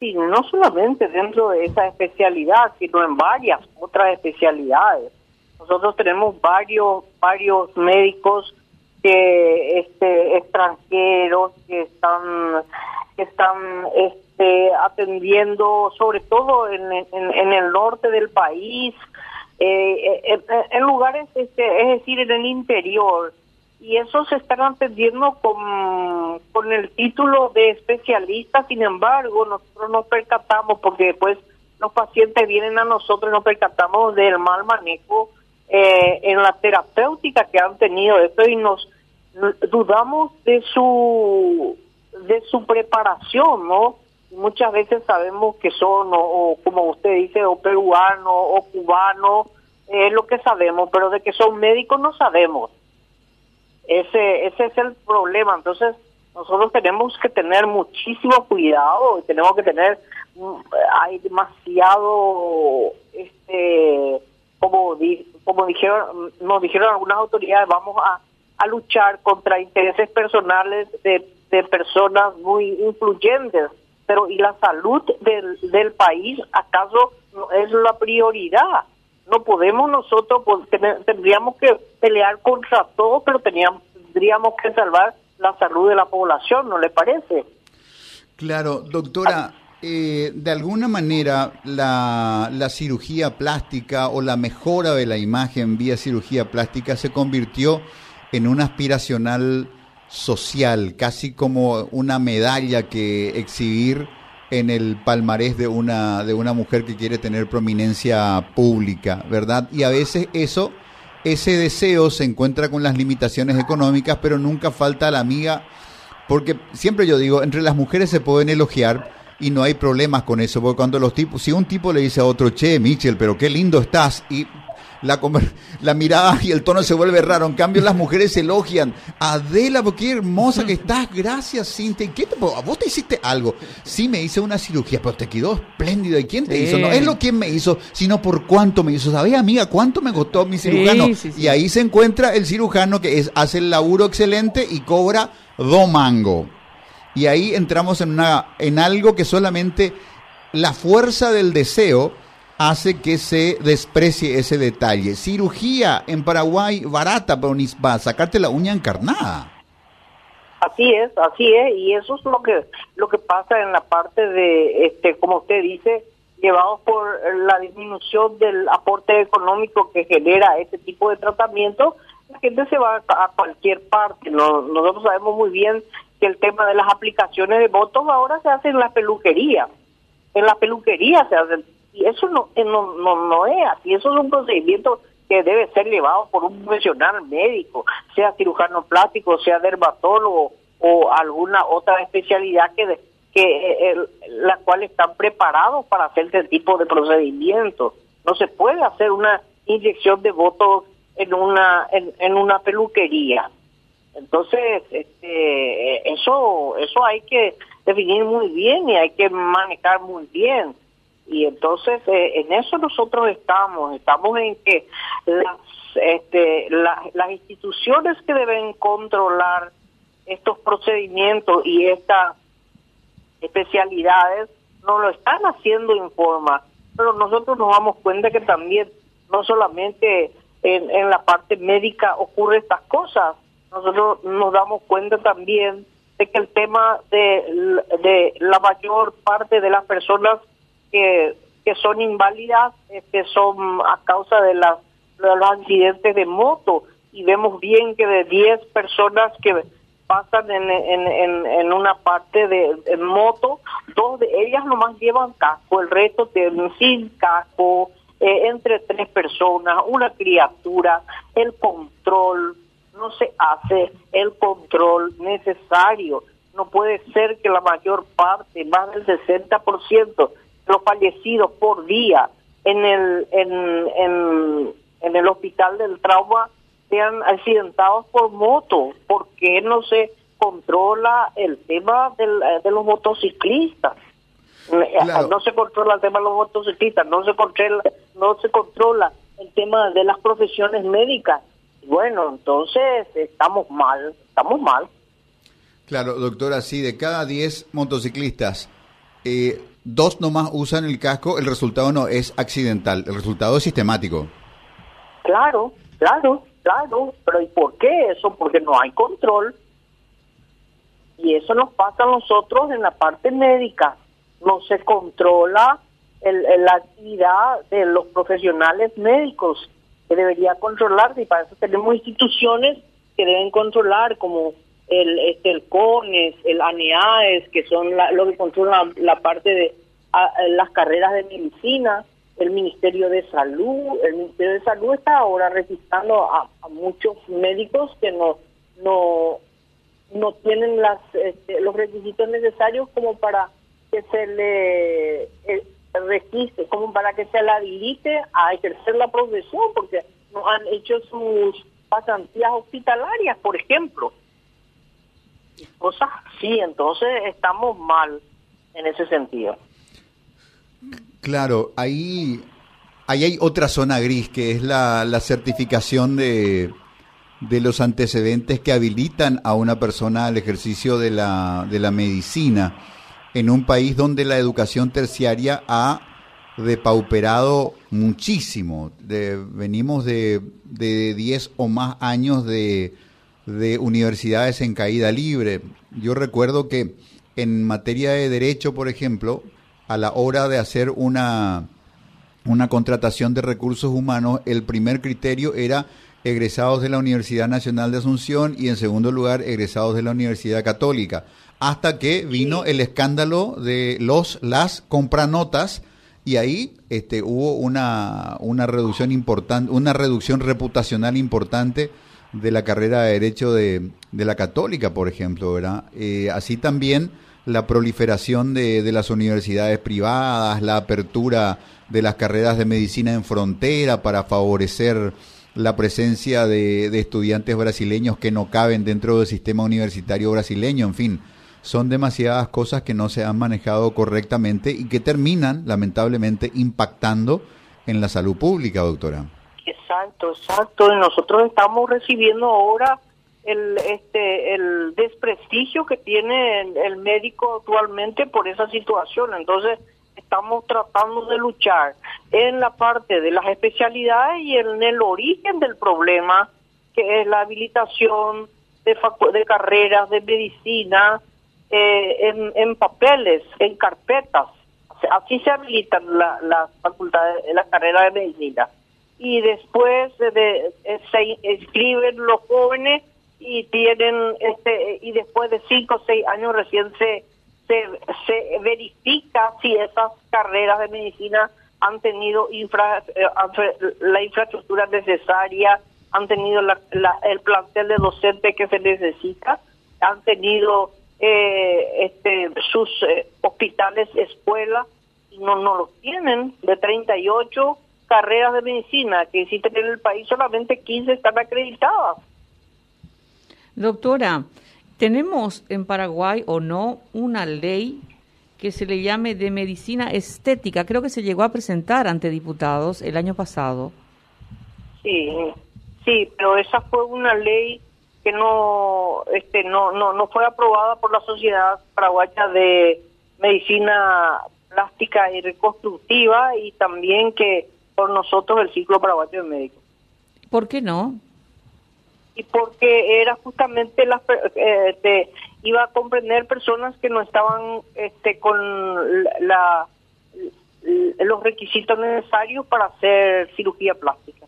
Sí, no solamente dentro de esa especialidad, sino en varias otras especialidades. Nosotros tenemos varios varios médicos que este extranjeros que están que están este atendiendo sobre todo en, en, el norte del país eh, eh, en, lugares este es decir en el interior y esos se están atendiendo con, con el título de especialista, sin embargo, nosotros nos percatamos, porque después los pacientes vienen a nosotros y nos percatamos del mal manejo eh, en la terapéutica que han tenido esto y nos dudamos de su de su preparación, ¿no? Muchas veces sabemos que son, o, como usted dice, o peruano o cubano, es lo que sabemos, pero de que son médicos no sabemos. Ese, ese es el problema. Entonces, nosotros tenemos que tener muchísimo cuidado y tenemos que tener, mm, hay demasiado, este, como, como dijeron, nos dijeron algunas autoridades, vamos a, a luchar contra intereses personales de, de personas muy influyentes. Pero, ¿y la salud del, del país acaso no es la prioridad? No podemos nosotros, pues, tendríamos que pelear contra todo, pero tendríamos que salvar la salud de la población, ¿no le parece? Claro, doctora, eh, de alguna manera la, la cirugía plástica o la mejora de la imagen vía cirugía plástica se convirtió en un aspiracional social, casi como una medalla que exhibir en el palmarés de una, de una mujer que quiere tener prominencia pública, ¿verdad? Y a veces eso, ese deseo se encuentra con las limitaciones económicas, pero nunca falta la amiga, porque siempre yo digo, entre las mujeres se pueden elogiar y no hay problemas con eso, porque cuando los tipos, si un tipo le dice a otro, che, Michel, pero qué lindo estás, y la, la mirada y el tono se vuelve raro. En cambio, las mujeres elogian. Adela, qué hermosa que estás. Gracias, Cintia. ¿Qué te, ¿Vos te hiciste algo? Sí, me hice una cirugía, pero te quedó espléndido. ¿Y quién te hizo? No es lo que me hizo, sino por cuánto me hizo. ¿Sabés, amiga, cuánto me costó mi cirujano? y ahí se encuentra el cirujano que es, hace el laburo excelente y cobra do mango. Y ahí entramos en, una, en algo que solamente la fuerza del deseo hace que se desprecie ese detalle. Cirugía en Paraguay barata, pero ni va a sacarte la uña encarnada. Así es, así es, y eso es lo que lo que pasa en la parte de, este, como usted dice, llevados por la disminución del aporte económico que genera este tipo de tratamiento, la gente se va a, cualquier parte. nosotros sabemos muy bien que el tema de las aplicaciones de votos ahora se hace en la peluquería. En la peluquería se hacen y eso eh, no, no, no, es así, eso es un procedimiento que debe ser llevado por un profesional médico, sea cirujano plástico, sea dermatólogo o alguna otra especialidad que, que eh, la cual están preparados para hacer este tipo de procedimientos. No se puede hacer una inyección de votos en una en, en una peluquería. Entonces, este, eso eso hay que definir muy bien y hay que manejar muy bien. Y entonces eh, en eso nosotros estamos, estamos en que las, este, las instituciones que deben controlar estos procedimientos y estas especialidades no lo están haciendo en forma, pero nosotros nos damos cuenta que también no solamente en, en la parte médica ocurre estas cosas, nosotros nos damos cuenta también de que el tema de, de la mayor parte de las personas que, son inválidas que son a causa de, las, de los accidentes de moto y vemos bien que de 10 personas que pasan en, en, en, una parte de moto, dos de ellas nomás llevan casco, el resto tienen sin casco, eh, entre tres personas, una criatura, el control, no se hace el control necesario. No puede ser que la mayor parte, más del 60%, los fallecidos por día en el en, en, el hospital del trauma sean accidentados por moto, porque no se controla el tema del, eh, de los motociclistas. Eh, no se controla el tema de los motociclistas, no se controla, no se controla el tema de las profesiones médicas. Bueno, entonces estamos mal, estamos mal. Claro, doctora, sí, de cada 10 motociclistas, eh, dos nomás usan el casco, el resultado no es accidental, el resultado es sistemático. Claro, claro, claro, pero ¿y por qué eso? Porque no hay control. Y eso nos pasa a nosotros en la parte médica. No se controla el, la actividad de los profesionales médicos que debería controlarse y para eso tenemos instituciones que deben controlar como el, este, el CONES, el ANEAES, que son la, lo que controlan la, parte de las carreras de medicina, el Ministerio de Salud. El Ministerio de Salud está ahora registrando a, muchos médicos que no no no tienen las este, los requisitos necesarios como para que se le eh, registre, como para que se le habilite a ejercer la profesión, porque no han hecho sus pasantías hospitalarias, por ejemplo cosas sí, entonces estamos mal en ese sentido. Claro, ahí, ahí hay otra zona gris que es la, la certificación de, de los antecedentes que habilitan a una persona al ejercicio de la, de la medicina en un país donde la educación terciaria ha depauperado muchísimo. venimos de, de 10 o más años de de universidades en caída libre. Yo recuerdo que en materia de derecho, por ejemplo, a la hora de hacer una, una contratación de recursos humanos, el primer criterio era egresados de la Universidad Nacional de Asunción y en segundo lugar egresados de la Universidad Católica, hasta que vino el escándalo de los las compranotas y ahí este, hubo una, una reducción importante, una reducción reputacional importante de la carrera de Derecho de, de la Católica, por ejemplo, ¿verdad? Eh, así también la proliferación de, de, las universidades privadas, la apertura de las carreras de medicina en frontera para favorecer la presencia de, de estudiantes brasileños que no caben dentro del sistema universitario brasileño, en fin, son demasiadas cosas que no se han manejado correctamente y que terminan, lamentablemente, impactando en la salud pública, doctora. Exacto, exacto. Y nosotros estamos recibiendo ahora el este el desprestigio que tiene el, médico actualmente por esa situación. Entonces estamos tratando de luchar en la parte de las especialidades y en el origen del problema, que es la habilitación de, de carreras de medicina eh, en, en papeles, en carpetas. Así se habilitan las la facultades, la carrera de medicina y después de, se inscriben los jóvenes y tienen este y después de cinco o seis años recién se, se, verifica si esas carreras de medicina han tenido infra, eh, la infraestructura necesaria, han tenido la, el plantel de docentes que se necesita, han tenido eh, este sus eh, hospitales, escuelas, no, no los tienen, de 38 carreras de medicina que existen en el país, solamente 15 están acreditadas. Doctora, ¿tenemos en Paraguay o no una ley que se le llame de medicina estética? Creo que se llegó a presentar ante diputados el año pasado. Sí, sí, pero esa fue una ley que no este no no no fue aprobada por la Sociedad Paraguaya de Medicina Plástica y Reconstructiva y también que por nosotros el ciclo paraguayo de médicos. ¿Por qué no? Y porque era justamente las eh, este, iba a comprender personas que no estaban este con la, los requisitos necesarios para hacer cirugía plástica.